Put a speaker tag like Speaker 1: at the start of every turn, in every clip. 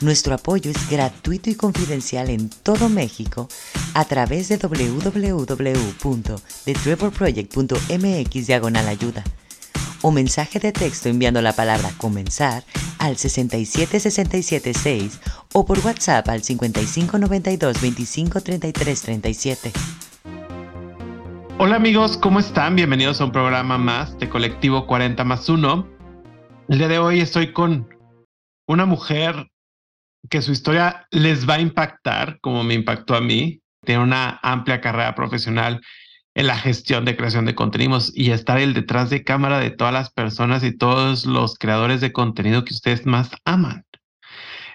Speaker 1: nuestro apoyo es gratuito y confidencial en todo México a través de www.thetrevorproject.mx diagonal ayuda o mensaje de texto enviando la palabra comenzar al 67676 o por WhatsApp al 5592 253337.
Speaker 2: Hola amigos, ¿cómo están? Bienvenidos a un programa más de Colectivo 40 más 1. El día de hoy estoy con una mujer que su historia les va a impactar como me impactó a mí. Tiene una amplia carrera profesional en la gestión de creación de contenidos y estar el detrás de cámara de todas las personas y todos los creadores de contenido que ustedes más aman.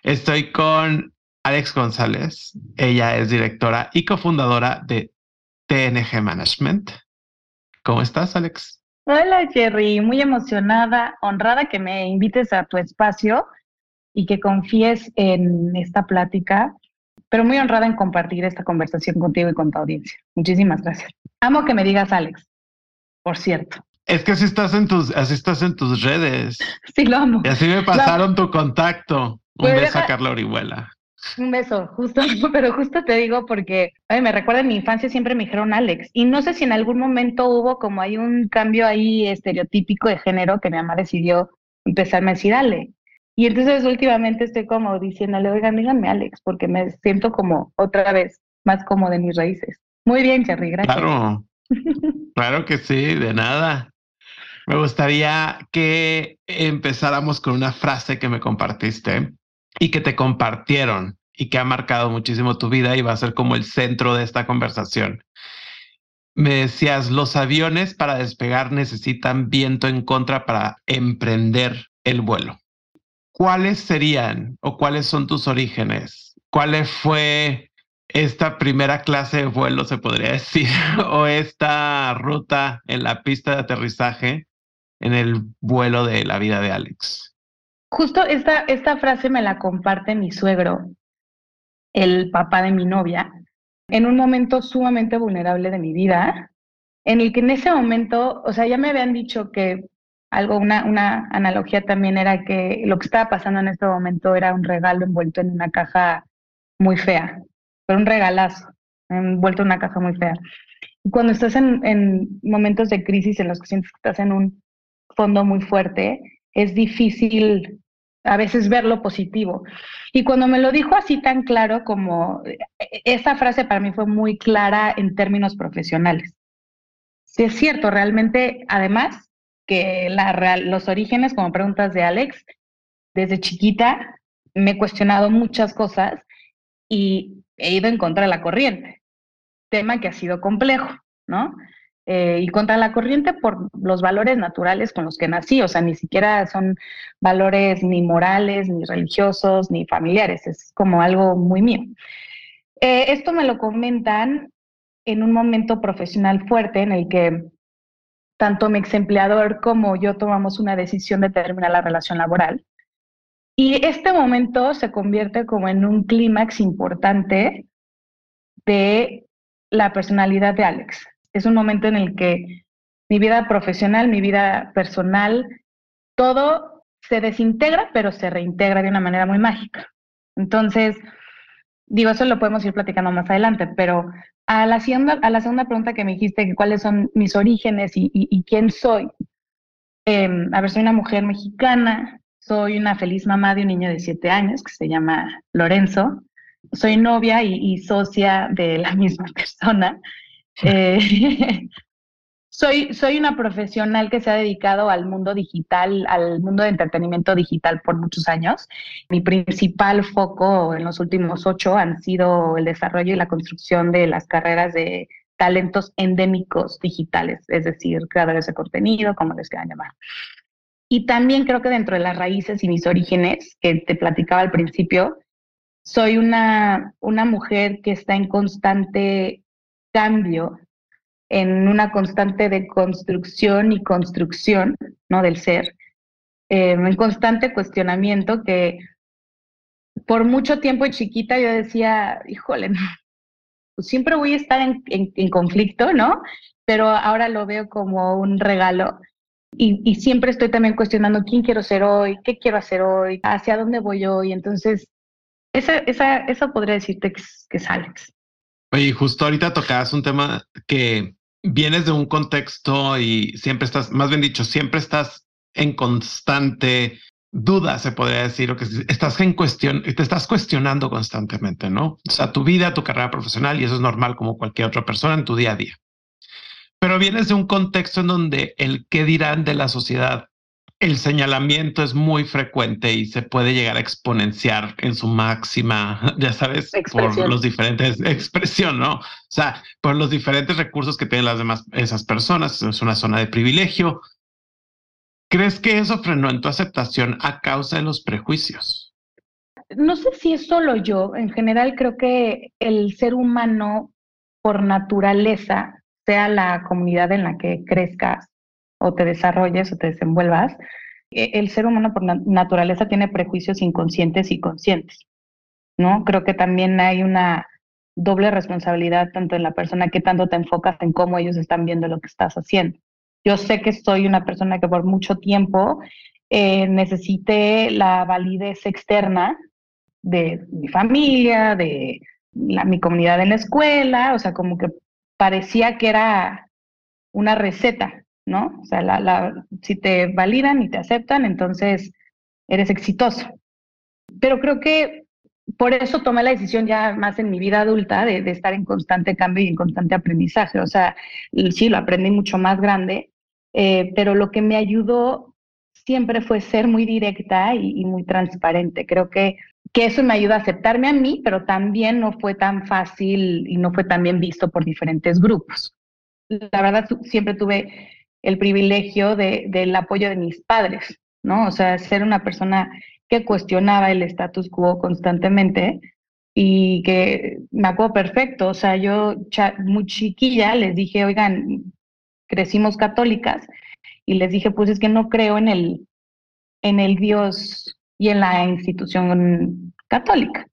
Speaker 2: Estoy con Alex González. Ella es directora y cofundadora de TNG Management. ¿Cómo estás, Alex?
Speaker 3: Hola, Jerry. Muy emocionada, honrada que me invites a tu espacio y que confíes en esta plática, pero muy honrada en compartir esta conversación contigo y con tu audiencia. Muchísimas gracias. Amo que me digas Alex, por cierto.
Speaker 2: Es que así estás en tus, así estás en tus redes.
Speaker 3: Sí, lo amo.
Speaker 2: Y así me pasaron tu contacto. Un pues beso a Carla Orihuela.
Speaker 3: Un beso, justo, pero justo te digo porque me recuerda en mi infancia siempre me dijeron Alex y no sé si en algún momento hubo como hay un cambio ahí estereotípico de género que mi mamá decidió empezarme a decir Ale. Y entonces últimamente estoy como diciéndole, oigan, díganme Alex, porque me siento como otra vez más como de mis raíces. Muy bien, Cherry, gracias.
Speaker 2: Claro, claro que sí, de nada. Me gustaría que empezáramos con una frase que me compartiste y que te compartieron y que ha marcado muchísimo tu vida y va a ser como el centro de esta conversación. Me decías, los aviones para despegar necesitan viento en contra para emprender el vuelo. ¿Cuáles serían o cuáles son tus orígenes? ¿Cuál fue esta primera clase de vuelo, se podría decir, o esta ruta en la pista de aterrizaje en el vuelo de la vida de Alex?
Speaker 3: Justo esta, esta frase me la comparte mi suegro, el papá de mi novia, en un momento sumamente vulnerable de mi vida, en el que en ese momento, o sea, ya me habían dicho que algo, una, una analogía también era que lo que estaba pasando en este momento era un regalo envuelto en una caja muy fea, pero un regalazo, envuelto en una caja muy fea. Y cuando estás en, en momentos de crisis en los que sientes que estás en un fondo muy fuerte, es difícil a veces ver lo positivo. Y cuando me lo dijo así tan claro como, e, esa frase para mí fue muy clara en términos profesionales. Sí es cierto, realmente, además, que los orígenes, como preguntas de Alex, desde chiquita me he cuestionado muchas cosas y he ido en contra de la corriente, tema que ha sido complejo, ¿no? Eh, y contra la corriente por los valores naturales con los que nací, o sea, ni siquiera son valores ni morales, ni religiosos, ni familiares, es como algo muy mío. Eh, esto me lo comentan en un momento profesional fuerte en el que tanto mi ex empleador como yo tomamos una decisión de terminar la relación laboral. Y este momento se convierte como en un clímax importante de la personalidad de Alex. Es un momento en el que mi vida profesional, mi vida personal, todo se desintegra, pero se reintegra de una manera muy mágica. Entonces, digo, eso lo podemos ir platicando más adelante, pero a la, segunda, a la segunda pregunta que me dijiste, cuáles son mis orígenes y, quién soy. Em, a ver, soy una mujer mexicana, soy una feliz mamá de un niño de siete años que se llama Lorenzo. Soy novia y, socia de la misma persona. Eh, soy, soy una profesional que se ha dedicado al mundo digital, al mundo de entretenimiento digital por muchos años. Mi principal foco en los últimos ocho han sido el desarrollo y la construcción de las carreras de talentos endémicos digitales, es decir, creadores de contenido, como les quieran llamar. Y también creo que dentro de las raíces y mis orígenes, que te platicaba al principio, soy una, una mujer que está en constante cambio, en una constante de construcción y construcción, ¿no? Del ser, em, en constante cuestionamiento que por mucho tiempo chiquita yo decía, híjole, pues siempre voy a estar en, en, conflicto, ¿no? Pero ahora lo veo como un regalo y, y, siempre estoy también cuestionando quién quiero ser hoy, qué quiero hacer hoy, hacia dónde voy hoy. Entonces, esa, esa, eso podría decirte que es, que es Alex.
Speaker 2: Oye, justo ahorita tocabas un tema que vienes de un contexto y siempre estás, más bien dicho, siempre estás en constante duda, se podría decir, o que estás en cuestión, te estás cuestionando constantemente, ¿no? O sea, tu vida, tu carrera profesional, y eso es normal como cualquier otra persona en tu día a día. Pero vienes de un contexto en donde el qué dirán de la sociedad, el señalamiento es muy frecuente y se puede llegar a exponenciar en su máxima, ya sabes, por los diferentes expresión, ¿no? O sea, por los diferentes recursos que tienen las demás esas personas. Es una zona de privilegio. ¿Crees que eso frenó en tu aceptación a causa de los prejuicios?
Speaker 3: No sé si es solo yo. En general creo que el ser humano por naturaleza sea la comunidad en la que crezcas o te desarrolles o te desenvuelvas, e, el ser humano por naturaleza tiene prejuicios inconscientes y conscientes, ¿no? Creo que también hay una doble responsabilidad tanto en la persona que tanto te enfocas en cómo ellos están viendo lo que estás haciendo. Yo sé que soy una persona que por mucho tiempo eh, necesité la validez externa de mi familia, de mi comunidad en la escuela, o sea, como que parecía que era una receta, ¿no? O sea, la, la, si te validan y te aceptan, entonces eres exitoso. Pero creo que por eso tomé la decisión ya más en mi vida adulta de, estar en constante cambio y en constante aprendizaje. O sea, sí, lo aprendí mucho más grande, eh, pero lo que me ayudó siempre fue ser muy directa y, y, muy transparente. Creo que que eso me ayuda a aceptarme a mí, pero también no fue tan fácil y no fue tan bien visto por diferentes grupos. La verdad, siempre tuve el privilegio de, del apoyo de mis padres, ¿no? O sea, ser una persona que cuestionaba el status quo constantemente y que me acuerdo perfecto, o sea, yo muy chiquilla les dije, oigan, crecimos católicas y les dije, pues es que no creo en el, en el Dios y en la institución católica,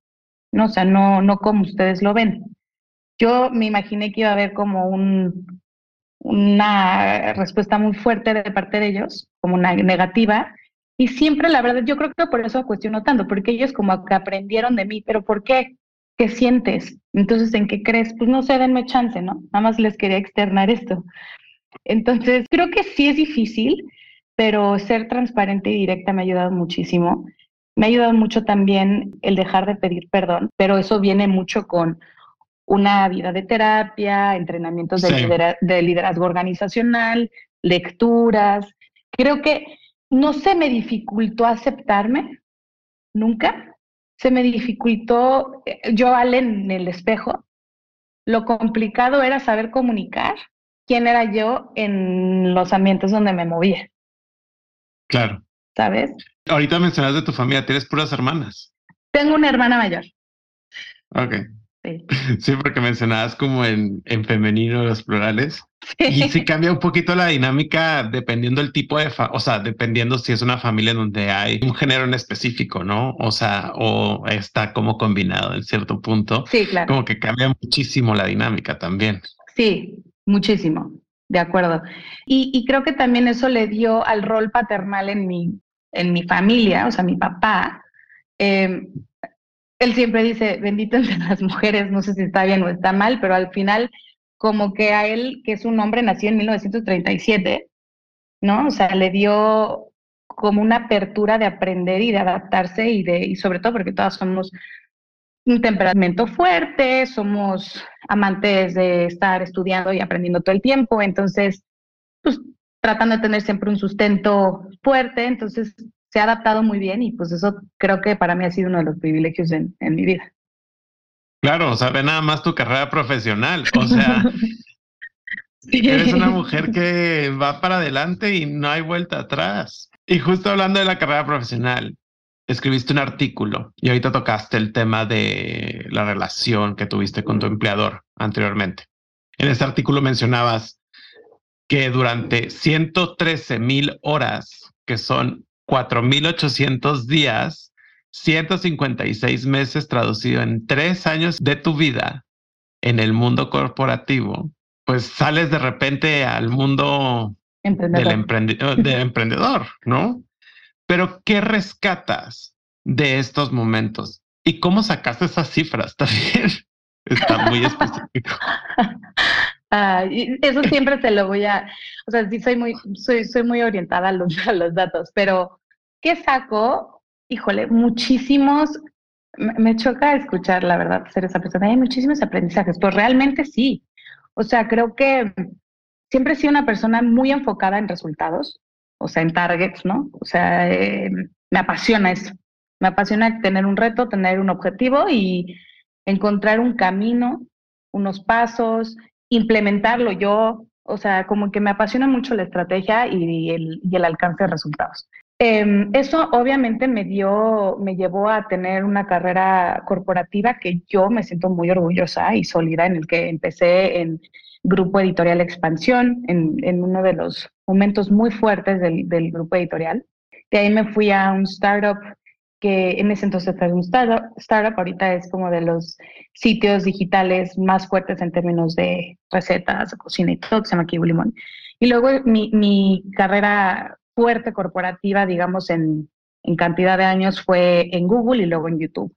Speaker 3: ¿no? O sea, no, no como ustedes lo ven. Yo me imaginé que iba a haber como un, una respuesta muy fuerte de parte de ellos, como una negativa, y siempre, la verdad, yo creo que por eso cuestiono tanto, porque ellos como aprendieron de mí, pero ¿por qué? ¿Qué sientes? Entonces, ¿en qué crees? Pues no sé, denme chance, ¿no? Nada más les quería externar esto. Entonces, creo que sí es difícil, pero ser transparente y directa me ha ayudado muchísimo. Me ha ayudado mucho también el dejar de pedir perdón, pero eso viene mucho con una vida de terapia, entrenamientos de, de liderazgo organizacional, lecturas. Creo que no se me dificultó aceptarme, nunca. Se me dificultó, eh, yo al en el espejo, lo complicado era saber comunicar quién era yo en los ambientes donde me movía.
Speaker 2: Claro.
Speaker 3: ¿Sabes?
Speaker 2: Ahorita mencionas de tu familia, ¿tienes puras hermanas?
Speaker 3: Tengo una hermana mayor.
Speaker 2: Ok. Sí. sí, porque mencionabas como en, en femenino los plurales. Y sí cambia un poquito la dinámica dependiendo del tipo de, o sea, dependiendo si es una familia donde hay un género en específico, ¿no? O sea, o está como combinado en cierto punto.
Speaker 3: Sí, claro.
Speaker 2: Como que cambia muchísimo la dinámica también.
Speaker 3: Sí, muchísimo. De acuerdo. Y, y, creo que también eso le dio al rol paternal en mi, en mi familia, o sea, mi papá. Eh, él siempre dice, bendito entre las mujeres, no sé si está bien o está mal, pero al final, como que a él, que es un hombre, nació en 1937, ¿no? O sea, le dio como una apertura de aprender y de adaptarse y de, y sobre todo porque todas somos un temperamento fuerte, somos amantes de estar estudiando y aprendiendo todo el tiempo, entonces, pues tratando de tener siempre un sustento fuerte, entonces se ha adaptado muy bien y pues eso creo que para mí ha sido uno de los privilegios en, en mi vida.
Speaker 2: Claro, o sea, ve nada más tu carrera profesional, o sea, eres una mujer que va para adelante y no hay vuelta atrás. Y justo hablando de la carrera profesional, escribiste un artículo y ahorita tocaste el tema de la relación que tuviste con tu empleador anteriormente. En este artículo mencionabas que durante 113 mil horas, que son 4.800 días, 156 meses traducido en tres años de tu vida en el mundo corporativo, pues sales de repente al mundo del, emprendedor, ¿no? Pero ¿qué rescatas de estos momentos? ¿Y cómo sacaste esas cifras también? Está muy específico.
Speaker 3: eso siempre se lo voy a, o sea, sí soy muy, soy, soy muy orientada a los, a los datos, pero ¿qué saco? Híjole, muchísimos, me, choca escuchar, la verdad, ser esa persona, hay muchísimos aprendizajes, pues realmente sí. O sea, creo que siempre he sido una persona muy enfocada en resultados, o sea, en targets, ¿no? O sea, eh, me apasiona eso. Me apasiona tener un reto, tener un objetivo y encontrar un camino, unos pasos, implementarlo yo, o sea, como que me apasiona mucho la estrategia y el, y el alcance de resultados. Em, eso obviamente me dio, me llevó a tener una carrera corporativa que yo me siento muy orgullosa y sólida, en el que empecé en Grupo Editorial Expansión, en, en uno de los momentos muy fuertes del, del, grupo editorial. De ahí me fui a un startup que en ese entonces fue un startup, startup, ahorita es como de los sitios digitales más fuertes en términos de recetas, cocina y todo, se llama Kibu Limón. Y luego mi, mi carrera fuerte corporativa, digamos, en, en cantidad de años fue en Google y luego en YouTube.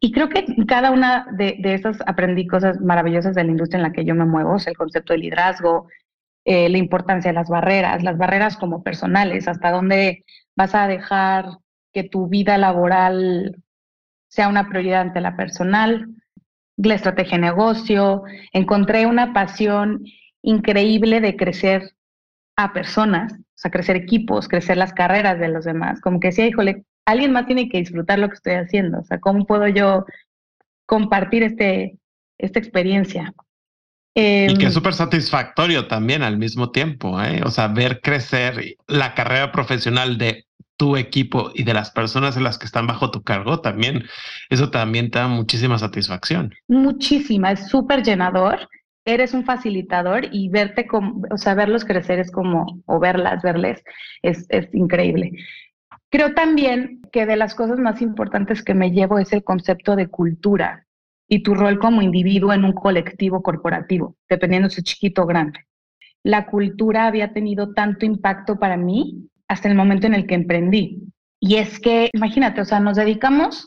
Speaker 3: Y creo que cada una de, de esas aprendí cosas maravillosas de la industria en la que yo me muevo, el concepto de liderazgo, eh, la importancia de las barreras, las barreras como personales, hasta dónde vas a dejar que tu vida laboral sea una prioridad ante la personal, la estrategia de negocio. Encontré una pasión increíble de crecer a personas, o sea, crecer equipos, crecer las carreras de los demás. Como que decía, híjole, alguien más tiene que disfrutar lo que estoy haciendo. O sea, ¿cómo puedo yo compartir este, esta experiencia?
Speaker 2: y que es em, súper satisfactorio también al mismo tiempo, ¿eh? o sea, ver crecer la carrera profesional de tu equipo y de las personas en las que están bajo tu cargo también, eso también te da muchísima satisfacción.
Speaker 3: Muchísima, es súper llenador. Eres un facilitador y verte como, o sea, verlos crecer es como, o verlas, verles, es, es increíble. Creo también que de las cosas más importantes que me llevo es el concepto de cultura y tu rol como individuo en un colectivo corporativo, dependiendo si es chiquito o grande. La cultura había tenido tanto impacto para mí hasta el momento en el que emprendí. Y es que, imagínate, o sea, nos dedicamos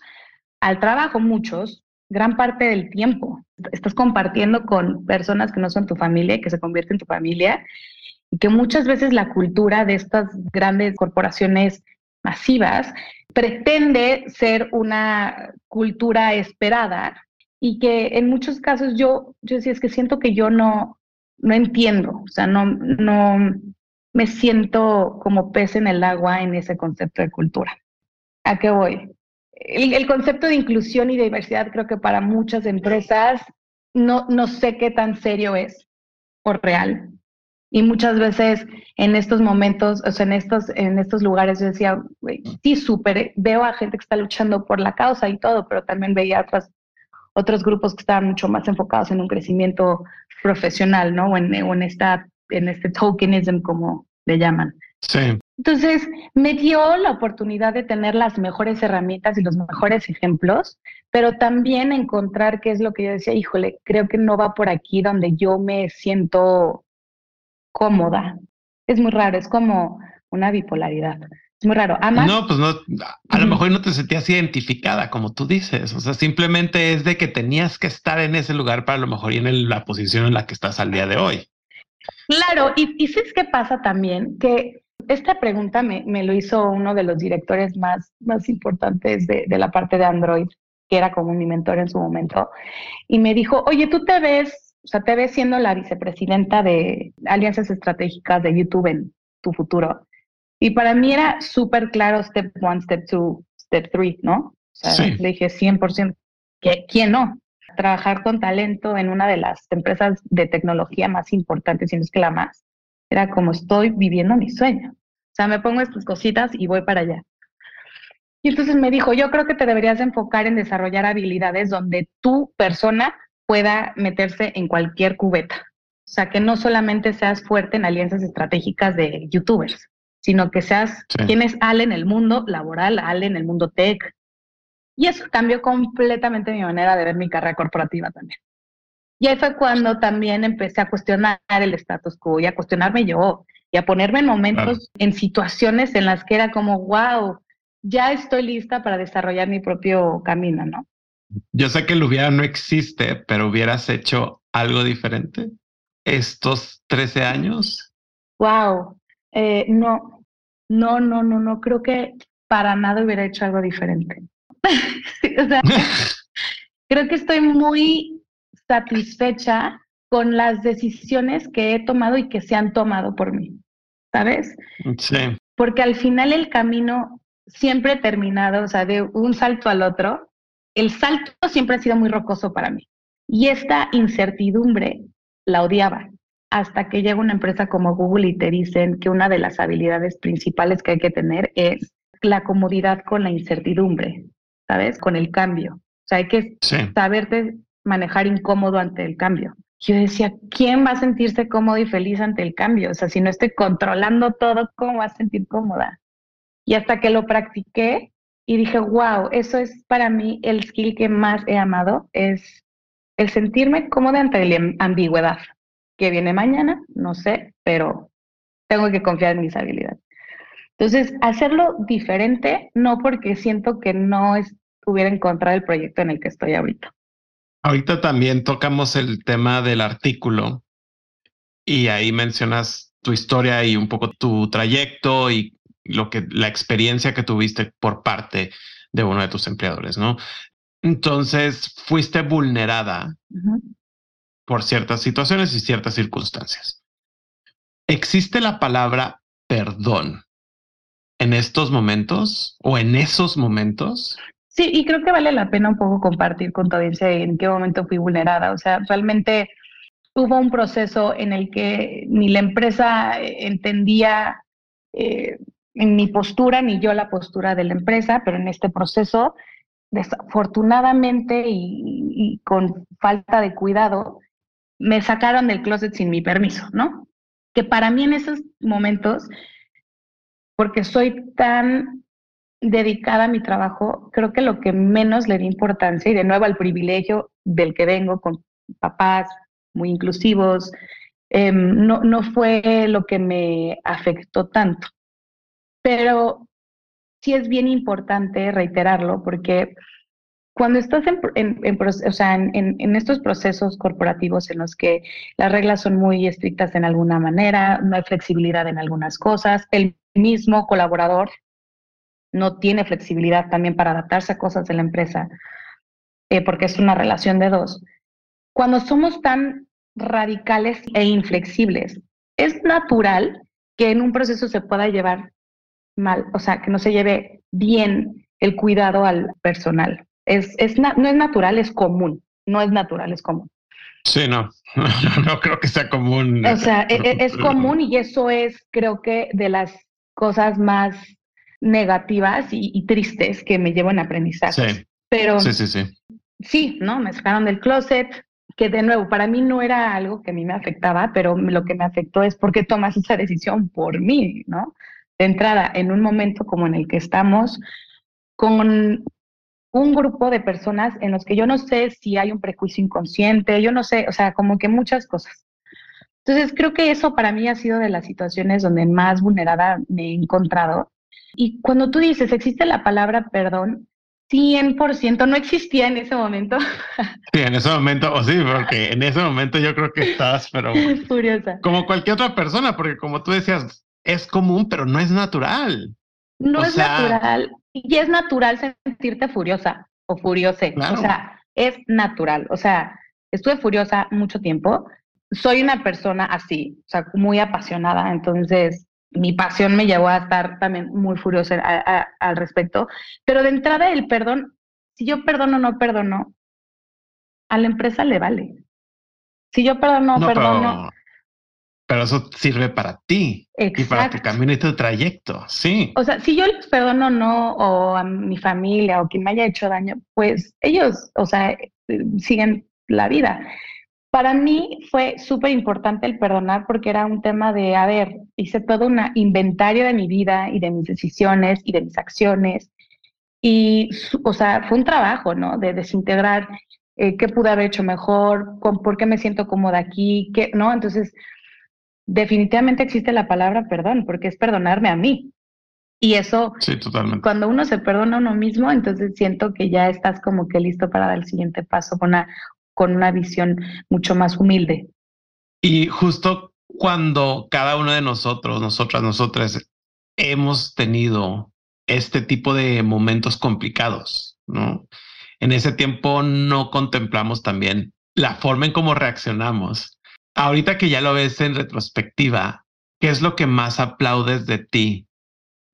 Speaker 3: al trabajo muchos, gran parte del tiempo. Estás compartiendo con personas que no son tu familia que se convierten en tu familia y que muchas veces la cultura de estas grandes corporaciones masivas, pretende ser una cultura esperada y que en muchos casos yo, yo decía, es que siento que yo no, no entiendo, o sea, no, no me siento como pez en el agua en ese concepto de cultura. ¿A qué voy? El, concepto de inclusión y diversidad creo que para muchas empresas no, no sé qué tan serio es por real. Y muchas veces en estos momentos, o sea, en estos, en estos lugares yo decía, sí, súper, veo a gente que está luchando por la causa y todo, pero también veía otros, otros grupos que estaban mucho más enfocados en un crecimiento profesional, ¿no? O en, en, esta, en este tokenism, como le llaman.
Speaker 2: Sí.
Speaker 3: Entonces, me dio la oportunidad de tener las mejores herramientas y los mejores ejemplos, pero también encontrar qué es lo que yo decía, híjole, creo que no va por aquí donde yo me siento cómoda. Es muy raro, es como una bipolaridad. Es muy raro.
Speaker 2: no, pues no, a lo mejor no te sentías identificada, como tú dices. O sea, simplemente es de que tenías que estar en ese lugar para a lo mejor y en la posición en la que estás al día de hoy.
Speaker 3: Claro, y, y ¿sabes qué pasa también? Que esta pregunta me, me, lo hizo uno de los directores más, más importantes de, de la parte de Android, que era como mi mentor en su momento, y me dijo, oye, tú te ves o sea, te ves siendo la vicepresidenta de alianzas estratégicas de YouTube en tu futuro. Y para mí era súper claro step one, step two, step three, ¿no? O sea, le dije 100%, que ¿quién no? Trabajar con talento en una de las empresas de tecnología más importantes, y no es que la más, era como estoy viviendo mi sueño. O sea, me pongo estas cositas y voy para allá. Y entonces me dijo, yo creo que te deberías enfocar en desarrollar habilidades donde tu persona pueda meterse en cualquier cubeta. O sea, que no solamente seas fuerte en alianzas estratégicas de youtubers, sino que seas quien es Ale en el mundo laboral, Ale en el mundo tech. Y eso cambió completamente mi manera de ver mi carrera corporativa también. Y ahí fue cuando también empecé a cuestionar el status quo y a cuestionarme yo y a ponerme en momentos, en situaciones en las que era como, wow, ya estoy lista para desarrollar mi propio camino, ¿no?
Speaker 2: Yo sé que el hubiera no existe, pero hubieras hecho algo diferente estos 13 años.
Speaker 3: Wow, eh, no, no, no, no, no, creo que para nada hubiera hecho algo diferente. o sea, creo que estoy muy satisfecha con las decisiones que he tomado y que se han tomado por mí, ¿sabes?
Speaker 2: Sí.
Speaker 3: Porque al final el camino siempre terminado, o sea, de un salto al otro, el salto siempre ha sido muy rocoso para mí. Y esta incertidumbre la odiaba hasta que llega una empresa como Google y te dicen que una de las habilidades principales que hay que tener es la comodidad con la incertidumbre, ¿sabes? Con el cambio. O sea, hay que saberte manejar incómodo ante el cambio. Yo decía, ¿quién va a sentirse cómodo y feliz ante el cambio? O sea, si no estoy controlando todo, ¿cómo va a sentir cómoda? Y hasta que lo practiqué y dije, wow, eso es para mí el skill que más he amado, es el sentirme cómoda ante la ambigüedad. Que viene mañana, no sé, pero tengo que confiar en mis habilidades. Entonces, hacerlo diferente, no porque siento que no estuviera en contra del proyecto en el que estoy ahorita.
Speaker 2: Ahorita también tocamos el tema del artículo y ahí mencionas tu historia y un poco tu trayecto y lo que la experiencia que tuviste por parte de uno de tus empleadores, ¿no? Entonces, fuiste vulnerada por ciertas situaciones y ciertas circunstancias. ¿Existe la palabra perdón en estos momentos o en esos momentos?
Speaker 3: Sí, y creo que vale la pena un poco compartir con tu audiencia en qué momento fui vulnerada. O sea, realmente hubo un proceso en el que ni la empresa entendía eh, mi postura ni yo la postura de la empresa, pero en este proceso, desafortunadamente y, con falta de cuidado, me sacaron del closet sin mi permiso, ¿no? Que para mí en esos momentos, porque soy tan dedicada a mi trabajo, creo que lo que menos le di importancia, y de nuevo al privilegio del que vengo con papás muy inclusivos, em, no, no fue lo que me afectó tanto. Pero sí es bien importante reiterarlo porque cuando estás en, en, estos procesos corporativos en los que las reglas son muy estrictas en alguna manera, no hay flexibilidad en algunas cosas, el mismo colaborador no tiene flexibilidad también para adaptarse a cosas de la empresa, eh, porque es una relación de dos. Cuando somos tan radicales e inflexibles, es natural que en un proceso se pueda llevar mal, o sea, que no se lleve bien el cuidado al personal. Es, es no es natural, es común. No es natural, es común.
Speaker 2: Sí, no, no, creo que sea común.
Speaker 3: O sea, e, e, es, común y eso es, creo que, de las cosas más negativas y, tristes que me llevo en aprendizaje.
Speaker 2: Sí.
Speaker 3: Pero
Speaker 2: sí, sí, sí.
Speaker 3: Sí, ¿no? Me sacaron del closet, que de nuevo, para mí no era algo que a mí me afectaba, pero lo que me afectó es porque tomas esa decisión por mí, ¿no? De entrada, en un momento como en el que estamos, con un grupo de personas en los que yo no sé si hay un prejuicio inconsciente, yo no sé, o sea, como que muchas cosas. Entonces, creo que eso para mí ha sido de las situaciones donde más vulnerada me he encontrado. Y cuando tú dices, existe la palabra perdón, 100% no existía en ese momento.
Speaker 2: Sí, en ese momento, o sí, porque en ese momento yo creo que estás, pero...
Speaker 3: Furiosa.
Speaker 2: Como cualquier otra persona, porque como tú decías, es común, pero no es natural.
Speaker 3: No es natural. Y es natural sentirte furiosa o furiose. O sea, es natural. O sea, estuve furiosa mucho tiempo. Soy una persona así, o sea, muy apasionada. Entonces, mi pasión me llevó a estar también muy furiosa al respecto. Pero de entrada, el perdón, si yo perdono o no perdono, a la empresa le vale. Si yo perdono o no perdono,
Speaker 2: pero eso sirve para ti y para tu camino y tu trayecto, sí.
Speaker 3: O sea, si yo les perdono no, o a mi familia o quien me haya hecho daño, pues ellos, o sea, siguen la vida. Para mí fue súper importante el perdonar porque era un tema de, a ver, hice todo un inventario de mi vida y de mis decisiones y de mis acciones. Y, o sea, fue un trabajo, ¿no? De desintegrar eh, qué pude haber hecho mejor, con, por qué me siento cómoda aquí, qué, ¿no? Entonces, definitivamente existe la palabra perdón, porque es perdonarme a mí. Y eso,
Speaker 2: sí, totalmente.
Speaker 3: cuando uno se perdona a uno mismo, entonces siento que ya estás como que listo para dar el siguiente paso con una, con una visión mucho más humilde.
Speaker 2: Y justo cuando cada uno de nosotros, nosotras, nosotras, hemos tenido este tipo de momentos complicados, ¿no? En ese tiempo no contemplamos también la forma en cómo reaccionamos ahorita que ya lo ves en retrospectiva, ¿qué es lo que más aplaudes de ti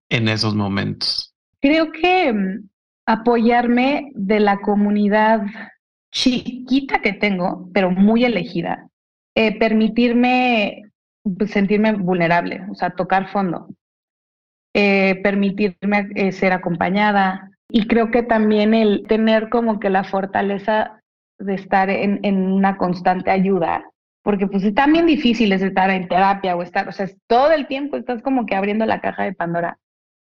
Speaker 2: en esos momentos?
Speaker 3: Creo que mm, apoyarme de la comunidad chiquita que tengo, pero muy elegida, eh, permitirme pues, sentirme vulnerable, o sea, tocar fondo, eh, permitirme eh, ser acompañada y creo que también el tener como que la fortaleza de estar en, en una constante ayuda porque pues es también difícil estar en terapia o estar, o sea, todo el tiempo estás como que abriendo la caja de Pandora.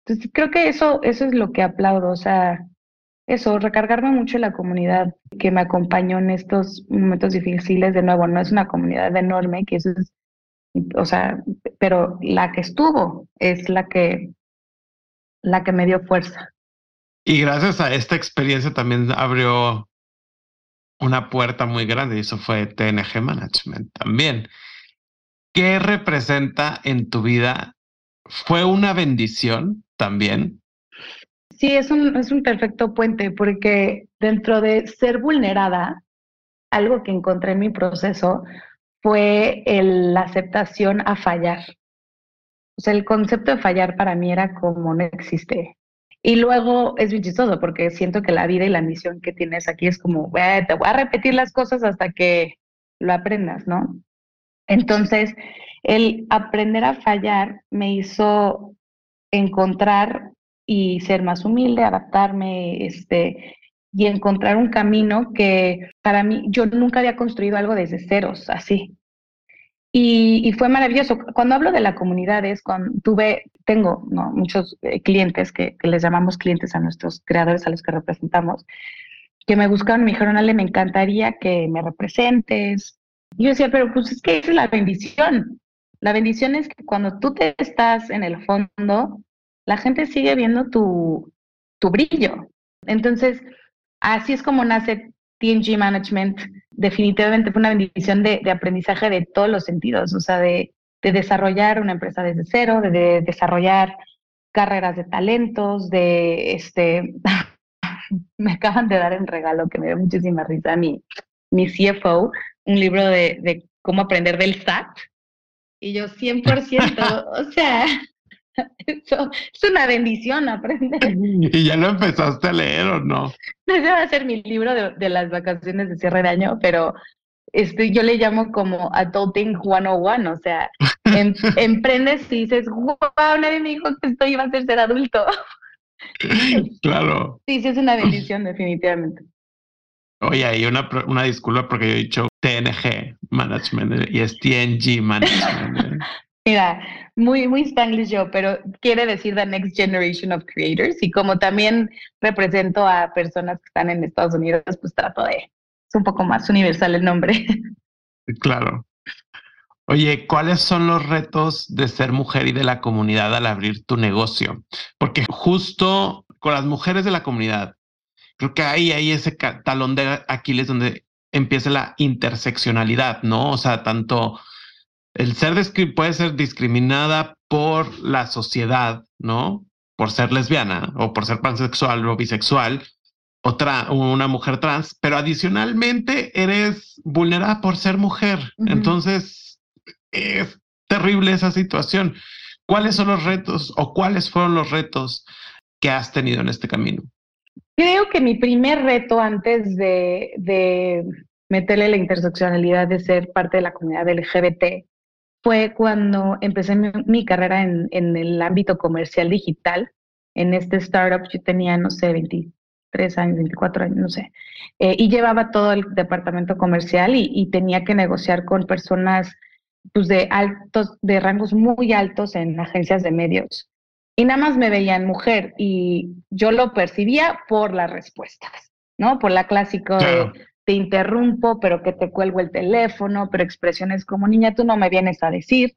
Speaker 3: Entonces creo que eso, eso es lo que aplaudo, o sea, eso, recargarme mucho en la comunidad que me acompañó en estos momentos difíciles. De nuevo, no es una comunidad enorme, que eso es, o sea, pero la que estuvo es la que, la que me dio fuerza.
Speaker 2: Y gracias a esta experiencia también abrió una puerta muy grande y eso fue TNG Management también. ¿Qué representa en tu vida? ¿Fue una bendición también?
Speaker 3: Sí, es un, es un perfecto puente porque dentro de ser vulnerada, algo que encontré en mi proceso fue la aceptación a fallar. O sea, el concepto de fallar para mí era como no existe. Y luego es muy chistoso porque siento que la vida y la misión que tienes aquí es como, te voy a repetir las cosas hasta que lo aprendas, ¿no? Entonces, el aprender a fallar me hizo encontrar y ser más humilde, adaptarme, este, y encontrar un camino que para mí, yo nunca había construido algo desde ceros, así. Y, fue maravilloso. Cuando hablo de la comunidad es cuando tuve, tengo muchos eh, clientes que, les llamamos clientes a nuestros creadores a los que representamos, que me buscaron, me dijeron, Ale, me encantaría que me representes. Y yo decía, pero pues es que es la bendición. La bendición es que cuando tú te estás en el fondo, la gente sigue viendo tu, tu brillo. Entonces, así es como nace TNG Management definitivamente fue una bendición de, aprendizaje de todos los sentidos, o sea, de, desarrollar una empresa desde cero, de, desarrollar carreras de talentos, de este, me acaban de dar en regalo que me dio muchísima risa mi, mi CFO, un libro de, de cómo aprender del SAT. Y yo 100%, o sea, eso es una bendición aprender.
Speaker 2: ¿Y ya lo empezaste a leer o no?
Speaker 3: Ese va a ser mi libro de, las vacaciones de cierre de año, pero este, yo le llamo como Adulting 101, o sea, em, emprendes y dices, wow, nadie me dijo que esto iba a ser ser adulto.
Speaker 2: Claro.
Speaker 3: Sí, sí, es una bendición, definitivamente.
Speaker 2: Oye, hay una, una disculpa porque yo he dicho TNG Management y es TNG Management.
Speaker 3: Mira, muy, muy Spanglish yo, pero quiere decir The Next Generation of Creators. Y como también represento a personas que están en Estados Unidos, pues trato de. Es un poco más universal el nombre.
Speaker 2: Claro. Oye, ¿cuáles son los retos de ser mujer y de la comunidad al abrir tu negocio? Porque justo con las mujeres de la comunidad, creo que ahí hay ese talón de Aquiles donde empieza la interseccionalidad, ¿no? O sea, tanto el ser puede ser discriminada por la sociedad, ¿no? Por ser lesbiana o por ser pansexual o bisexual, otra, una mujer trans, pero adicionalmente eres vulnerada por ser mujer. Entonces, es terrible esa situación. ¿Cuáles son los retos o cuáles fueron los retos que has tenido en este camino?
Speaker 3: Creo que mi primer reto antes de, de meterle la interseccionalidad de ser parte de la comunidad LGBT fue cuando empecé mi, carrera en, el ámbito comercial digital. En este startup yo tenía, no sé, 23 años, 24 años, no sé. Eh, y llevaba todo el departamento comercial y, tenía que negociar con personas pues, de altos, de rangos muy altos en agencias de medios. Y nada más me veían mujer y yo lo percibía por las respuestas, ¿no? Por la clásica de te interrumpo, pero que te cuelgo el teléfono, pero expresiones como niña, tú no me vienes a decir,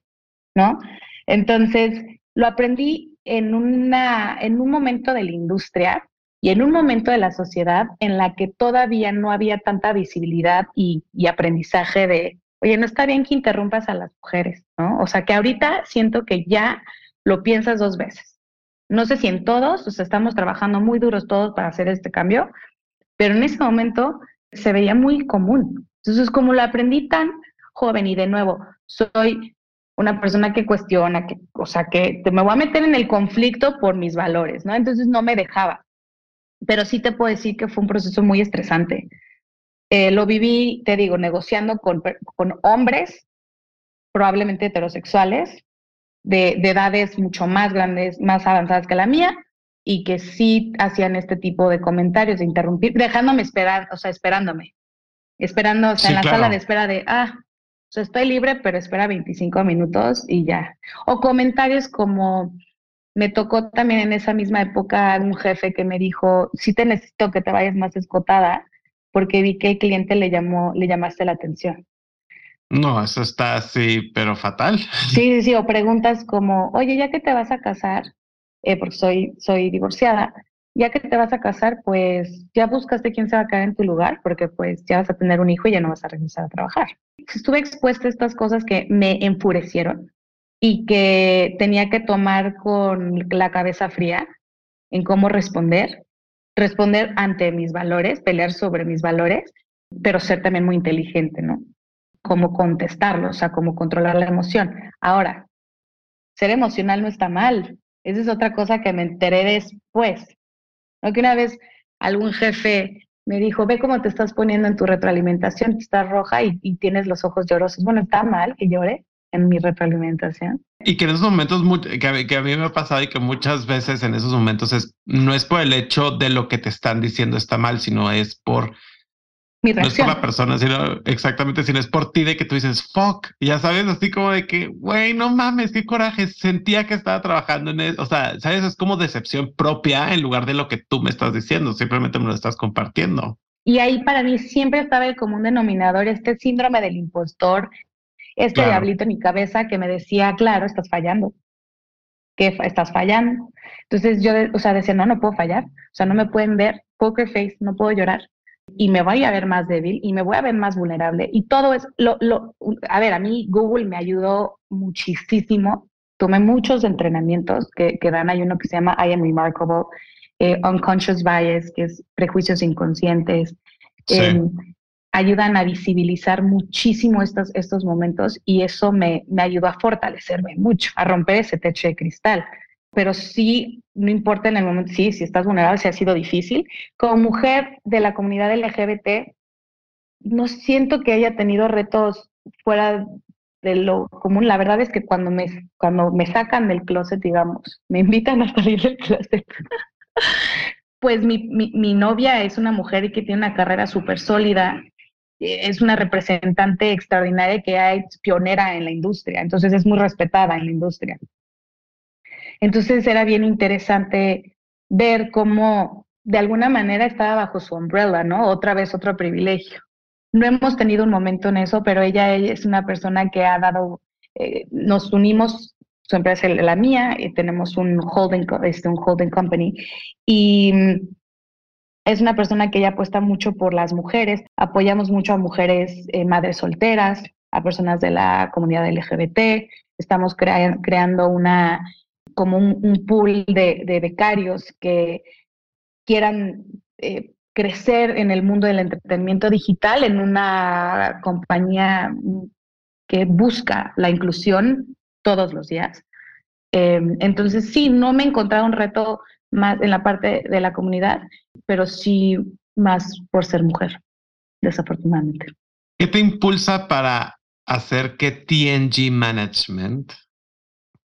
Speaker 3: ¿no? Entonces, lo aprendí en, una, en un momento de la industria y en un momento de la sociedad en la que todavía no había tanta visibilidad y, y aprendizaje de, oye, no está bien que interrumpas a las mujeres, ¿no? O sea, que ahorita siento que ya lo piensas dos veces. No sé si en todos, o sea, estamos trabajando muy duros todos para hacer este cambio, pero en ese momento se veía muy común. Entonces, como lo aprendí tan joven y de nuevo, soy una persona que cuestiona, que, o sea, que me voy a meter en el conflicto por mis valores, ¿no? Entonces no me dejaba. Pero sí te puedo decir que fue un proceso muy estresante. Eh, lo viví, te digo, negociando con, con hombres, probablemente heterosexuales, de, de edades mucho más grandes, más avanzadas que la mía, y que sí hacían este tipo de comentarios, de interrumpir, dejándome esperar, o sea, esperándome, esperando, o sea, en la sala de espera de, ah, o sea, estoy libre, pero espera 25 minutos y ya. O comentarios como, me tocó también en esa misma época un jefe que me dijo, sí te necesito que te vayas más escotada, porque vi que el cliente le llamó, le llamaste la atención.
Speaker 2: No, eso está así, pero fatal.
Speaker 3: Sí, sí, sí, o preguntas como, oye, ya que te vas a casar, eh, porque soy, soy divorciada, ya que te vas a casar, pues ya buscaste quién se va a quedar en tu lugar, porque pues ya vas a tener un hijo y ya no vas a regresar a trabajar. Estuve expuesta a estas cosas que me enfurecieron y que tenía que tomar con la cabeza fría en cómo responder, responder ante mis valores, pelear sobre mis valores, pero ser también muy inteligente, ¿no? Cómo contestarlo, o sea, cómo controlar la emoción. Ahora, ser emocional no está mal, esa es otra cosa que me enteré después. ¿No? Una vez algún jefe me dijo, ve cómo te estás poniendo en tu retroalimentación, estás roja y, tienes los ojos llorosos. Bueno, está mal que llore en mi retroalimentación.
Speaker 2: Y que en esos momentos, que a, que a mí me ha pasado y que muchas veces en esos momentos es, no es por el hecho de lo que te están diciendo está mal, sino es por no es por la persona, sino exactamente, sino es por ti de que tú dices, fuck, ya sabes, así como de que, güey, no mames, qué coraje, sentía que estaba trabajando en eso, o sea, sabes, es como decepción propia en lugar de lo que tú me estás diciendo, simplemente me lo estás compartiendo.
Speaker 3: Y ahí para mí siempre estaba el común denominador, este síndrome del impostor, este diablito en mi cabeza que me decía, claro, estás fallando, que estás fallando. Entonces yo, o sea, decía, no, no puedo fallar, o sea, no me pueden ver, poker face, no puedo llorar y me voy a ver más débil y me voy a ver más vulnerable. Y todo es, lo, lo, a ver, a mí Google me ayudó muchísimo. Tomé muchos entrenamientos que, que dan. Hay uno que se llama I Am Remarkable, eh, Unconscious Bias, que es prejuicios inconscientes. Em, ayudan a visibilizar muchísimo estos, estos momentos y eso me, me ayudó a fortalecerme mucho, a romper ese techo de cristal pero sí, no importa en el momento, sí, si estás vulnerable, si ha sido difícil. Como mujer de la comunidad LGBT, no siento que haya tenido retos fuera de lo común. La verdad es que cuando me, cuando me sacan del closet, digamos, me invitan a salir del closet, pues mi, mi, mi novia es una mujer que tiene una carrera súper sólida, es una representante extraordinaria que es pionera en la industria, entonces es muy respetada en la industria. Entonces era bien interesante ver cómo de alguna manera estaba bajo su umbrella, ¿no? Otra vez otro privilegio. No hemos tenido un momento en eso, pero ella, es una persona que ha dado, eh, nos unimos, su empresa es la mía, y tenemos un holding, este, un holding company, y mm, es una persona que ella apuesta mucho por las mujeres, apoyamos mucho a mujeres eh, madres solteras, a personas de la comunidad LGBT, estamos creando una como un, pool de, becarios que quieran eh, crecer en el mundo del entretenimiento digital en una compañía que busca la inclusión todos los días. Em, entonces, sí, no me he encontrado un reto más en la parte de la comunidad, pero sí más por ser mujer, desafortunadamente.
Speaker 2: ¿Qué te impulsa para hacer que TNG Management,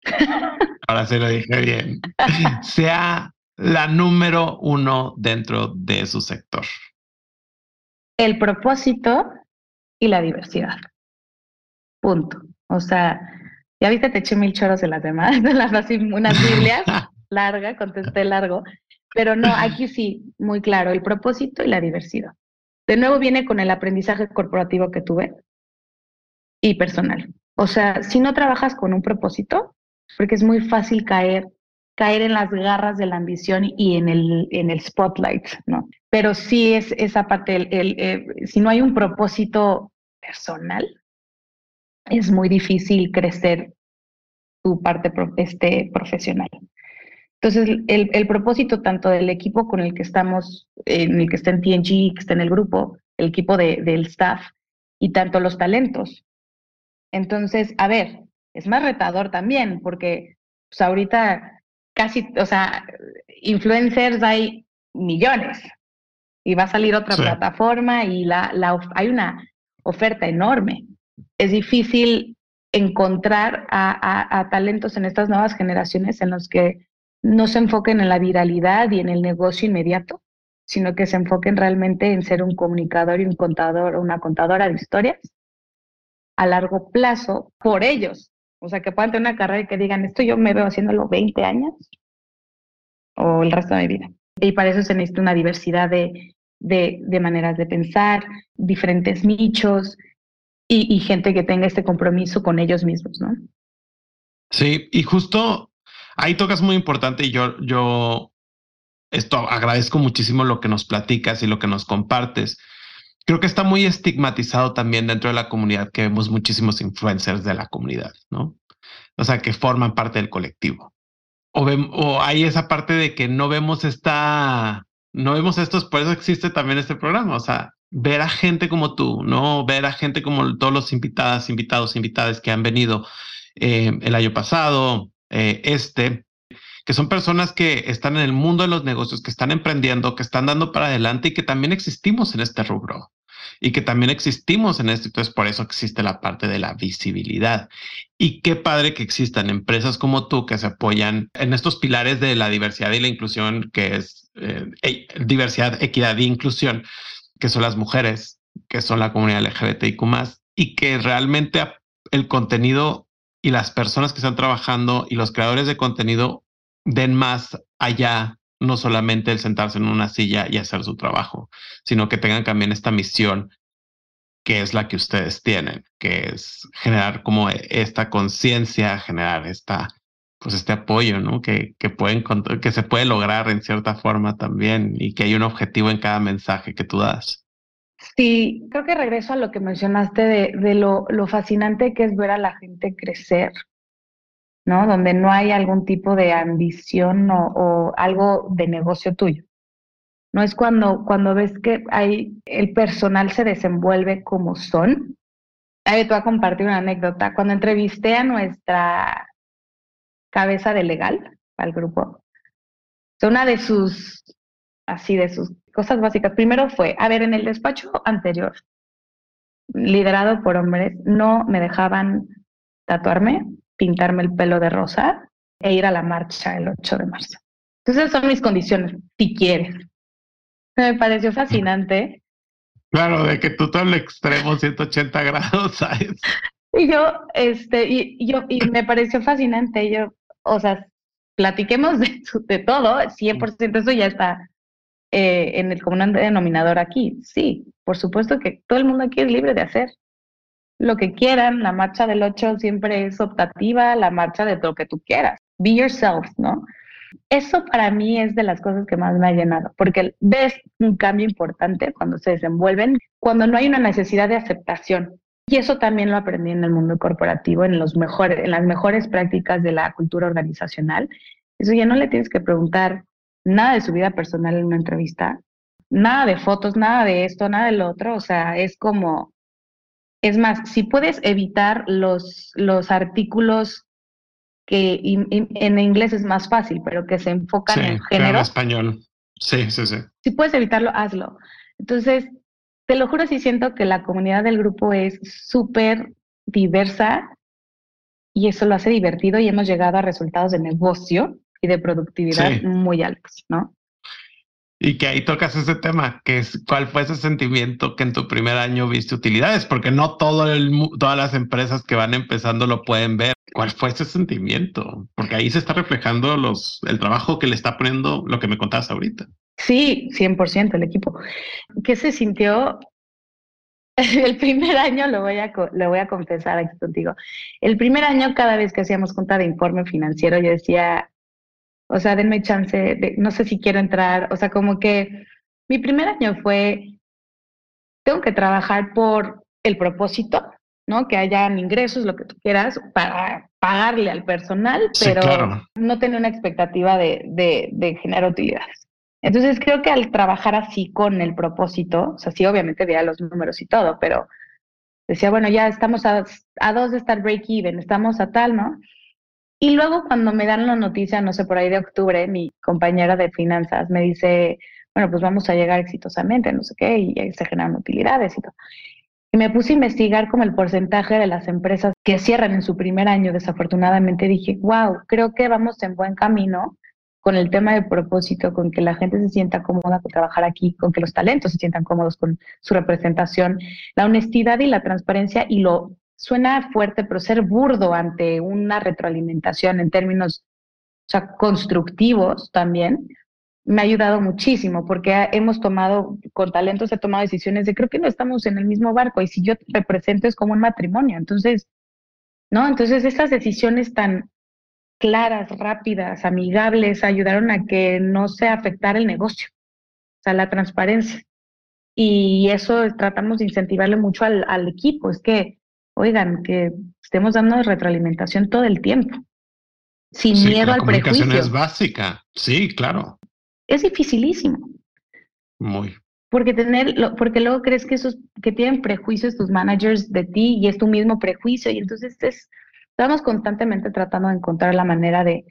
Speaker 2: ahora se lo dije bien, sea la número uno dentro de su sector?
Speaker 3: El propósito y la diversidad. Punto. O sea, ya viste, te eché mil choros de las demás, de las así, unas Biblias, larga, contesté largo, pero no, aquí sí, muy claro, el propósito y la diversidad. De nuevo viene con el aprendizaje corporativo que tuve y personal. O sea, si no trabajas con un propósito, porque es muy fácil caer caer en las garras de la ambición y en el, en el spotlight, ¿no? Pero sí es esa parte, el, eh, si no hay un propósito personal, es muy difícil crecer tu parte este, profesional. Entonces, el, el, propósito tanto del equipo con el que estamos, en el que está en TNG, que está en el grupo, el equipo de, del staff, y tanto los talentos. Entonces, a ver, es más retador también, porque pues, ahorita casi, o sea, influencers hay millones y va a salir otra plataforma y la, la, hay una oferta enorme. Es difícil encontrar a, a, talentos en estas nuevas generaciones en los que no se enfoquen en la viralidad y en el negocio inmediato, sino que se enfoquen realmente en ser un comunicador y un contador o una contadora de historias a largo plazo por ellos, o sea, que puedan tener una carrera y que digan, esto yo me veo haciéndolo 20 años o el resto de mi vida. Y para eso se necesita una diversidad de, de, maneras de pensar, diferentes nichos y, y, gente que tenga este compromiso con ellos mismos, ¿no?
Speaker 2: Sí, y justo ahí tocas muy importante y yo, yo esto agradezco muchísimo lo que nos platicas y lo que nos compartes. Creo que está muy estigmatizado también dentro de la comunidad que vemos muchísimos influencers de la comunidad, ¿no? O sea, que forman parte del colectivo. O, hay esa parte de que no vemos esta, no vemos estos, por eso existe también este programa, o sea, ver a gente como tú, ¿no? Ver a gente como todos los invitadas, invitados, invitadas que han venido eh, el año pasado, eh, este, que son personas que están en el mundo de los negocios, que están emprendiendo, que están dando para adelante y que también existimos en este rubro y que también existimos en esto. Entonces, por eso existe la parte de la visibilidad. Y qué padre que existan empresas como tú que se apoyan en estos pilares de la diversidad y la inclusión, que es eh, e, diversidad, equidad e inclusión, que son las mujeres, que son la comunidad LGBTIQ y que realmente el contenido y las personas que están trabajando y los creadores de contenido den más allá no solamente el sentarse en una silla y hacer su trabajo, sino que tengan también esta misión que es la que ustedes tienen, que es generar como esta conciencia, generar esta, pues este apoyo, ¿no? Que, que, pueden, que se puede lograr en cierta forma también y que hay un objetivo en cada mensaje que tú das.
Speaker 3: Sí, creo que regreso a lo que mencionaste de, de lo, lo fascinante que es ver a la gente crecer, ¿no? Donde no hay algún tipo de ambición o, algo de negocio tuyo. No es cuando, cuando ves que hay, el personal se desenvuelve como son. Ahí te voy a compartir una anécdota. Cuando entrevisté a nuestra cabeza de legal al grupo, una de sus, así de sus cosas básicas, primero fue, a ver, en el despacho anterior, liderado por hombres, no me dejaban tatuarme pintarme el pelo de rosa e ir a la marcha el 8 de marzo. Entonces son mis condiciones, si quieres. Me pareció fascinante.
Speaker 2: Claro, de que tú todo el extremo 180 grados, ¿sabes?
Speaker 3: Y yo, este, y, yo, y me pareció fascinante. Yo, o sea, platiquemos de, de todo, 100% eso ya está eh, en el común denominador aquí. Sí, por supuesto que todo el mundo aquí es libre de hacer lo que quieran, la marcha del 8 siempre es optativa, la marcha de lo que tú quieras. Be yourself, ¿no? Eso para mí es de las cosas que más me ha llenado, porque ves un cambio importante cuando se desenvuelven, cuando no hay una necesidad de aceptación. Y eso también lo aprendí en el mundo corporativo, en, los mejores, en las mejores prácticas de la cultura organizacional. Eso ya no le tienes que preguntar nada de su vida personal en una entrevista, nada de fotos, nada de esto, nada del otro. O sea, es como, es más, si puedes evitar los, los artículos que en inglés es más fácil, pero que se enfocan en género.
Speaker 2: Español. Sí, sí, sí.
Speaker 3: Si puedes evitarlo, hazlo. Entonces, te lo juro, sí siento que la comunidad del grupo es súper diversa y eso lo hace divertido y hemos llegado a resultados de negocio y de productividad muy altos, ¿no?
Speaker 2: Y que ahí tocas ese tema, que es cuál fue ese sentimiento que en tu primer año viste utilidades, porque no todas las empresas que van empezando lo pueden ver. ¿Cuál fue ese sentimiento? Porque ahí se está reflejando el trabajo que le está poniendo lo que me contabas ahorita.
Speaker 3: Sí, 100% el equipo. ¿Qué se sintió? El primer año, lo voy, a, lo voy a confesar aquí contigo, el primer año cada vez que hacíamos junta de informe financiero, yo decía, o sea, denme chance, de, no sé si quiero entrar, o sea, como que mi primer año fue, tengo que trabajar por el propósito, ¿no? Que hayan ingresos, lo que tú quieras, para pagarle al personal, pero no tener una expectativa de, de, de, generar utilidades. Entonces creo que al trabajar así con el propósito, o sea, sí, obviamente veía los números y todo, pero decía, bueno, ya estamos a, a dos de estar break-even, estamos a tal, ¿no? Y luego cuando me dan la noticia, no sé, por ahí de octubre, mi compañera de finanzas me dice, bueno, pues vamos a llegar exitosamente, no sé qué, y se generan utilidades y todo. Y me puse a investigar como el porcentaje de las empresas que cierran en su primer año. Desafortunadamente dije, wow, creo que vamos en buen camino con el tema de propósito, con que la gente se sienta cómoda con trabajar aquí, con que los talentos se sientan cómodos con su representación, la honestidad y la transparencia y lo suena fuerte, pero ser burdo ante una retroalimentación en términos o sea, constructivos también, me ha ayudado muchísimo porque hemos tomado, con talentos he tomado decisiones de creo que no estamos en el mismo barco y si yo represento es como un matrimonio. Entonces, ¿no? Entonces esas decisiones tan claras, rápidas, amigables, ayudaron a que no se afectara el negocio, o sea, la transparencia. Y eso tratamos de incentivarle mucho al, al equipo. Es que oigan, que estemos dando retroalimentación todo el tiempo, sin miedo al prejuicio. La comunicación
Speaker 2: es básica, sí, claro.
Speaker 3: Es dificilísimo.
Speaker 2: Muy.
Speaker 3: Porque tener, porque luego crees que esos que tienen prejuicios tus managers de ti y es tu mismo prejuicio y entonces es, estamos constantemente tratando de encontrar la manera de,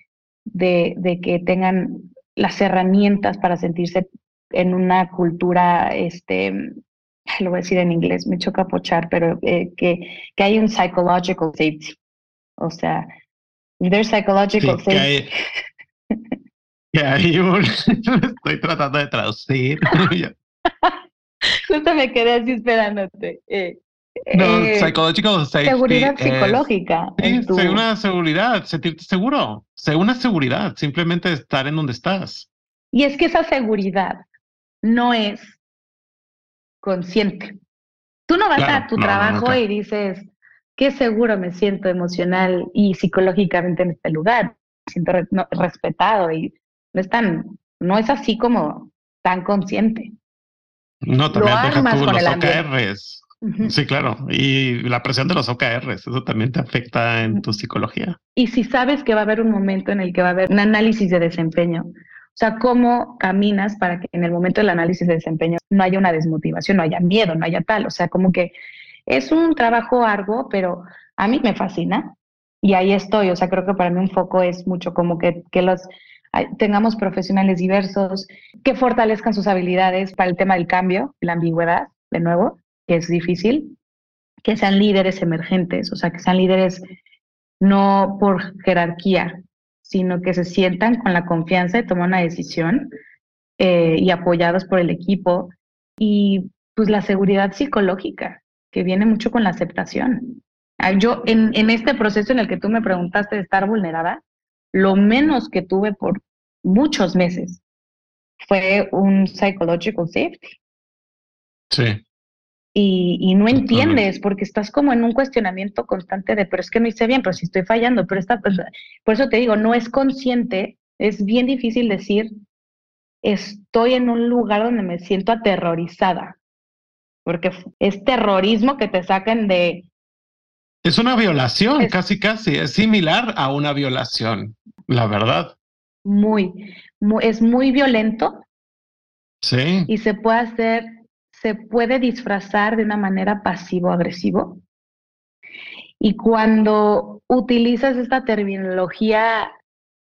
Speaker 3: de, de que tengan las herramientas para sentirse en una cultura este, lo voy a decir en inglés, me choca pochar, pero eh, que, que hay un psychological safety. O sea, there's psychological safety.
Speaker 2: Que hay, un, estoy tratando de traducir.
Speaker 3: Justo me quedé así esperándote. Eh,
Speaker 2: no, eh, psychological safety.
Speaker 3: Seguridad psicológica.
Speaker 2: Sí, una seguridad, sentirte seguro. Una seguridad, simplemente estar en donde estás.
Speaker 3: Y es que esa seguridad no es consciente. Tú no vas a tu trabajo y dices, qué seguro me siento emocional y psicológicamente en este lugar, me siento respetado y no es tan, no es así como tan consciente.
Speaker 2: No, también deja tú los OKRs. Sí, claro. Y la presión de los OKRs, eso también te afecta en tu psicología.
Speaker 3: Y si sabes que va a haber un momento en el que va a haber un análisis de desempeño, o sea, cómo caminas para que en el momento del análisis de desempeño no haya una desmotivación, no haya miedo, no haya tal. O sea, como que es un trabajo arduo, pero a mí me fascina y ahí estoy. O sea, creo que para mí un foco es mucho como que, que los tengamos profesionales diversos, que fortalezcan sus habilidades para el tema del cambio, la ambigüedad, de nuevo, que es difícil, que sean líderes emergentes, o sea, que sean líderes no por jerarquía, sino que se sientan con la confianza de tomar una decisión eh, y apoyados por el equipo. Y pues la seguridad psicológica, que viene mucho con la aceptación. Ah, yo, en, en este proceso en el que tú me preguntaste de estar vulnerada, lo menos que tuve por muchos meses fue un psychological safety.
Speaker 2: Sí
Speaker 3: y, no entiendes porque estás como en un cuestionamiento constante de, pero es que no hice bien, pero si estoy fallando, pero está, por eso te digo, no es consciente, es bien difícil decir, estoy en un lugar donde me siento aterrorizada, porque es terrorismo que te sacan de...
Speaker 2: Es una violación, casi, casi, es similar a una violación, la verdad.
Speaker 3: Muy, muy es muy violento.
Speaker 2: Sí.
Speaker 3: Y se puede hacer se puede disfrazar de una manera pasivo-agresivo. Y cuando utilizas esta terminología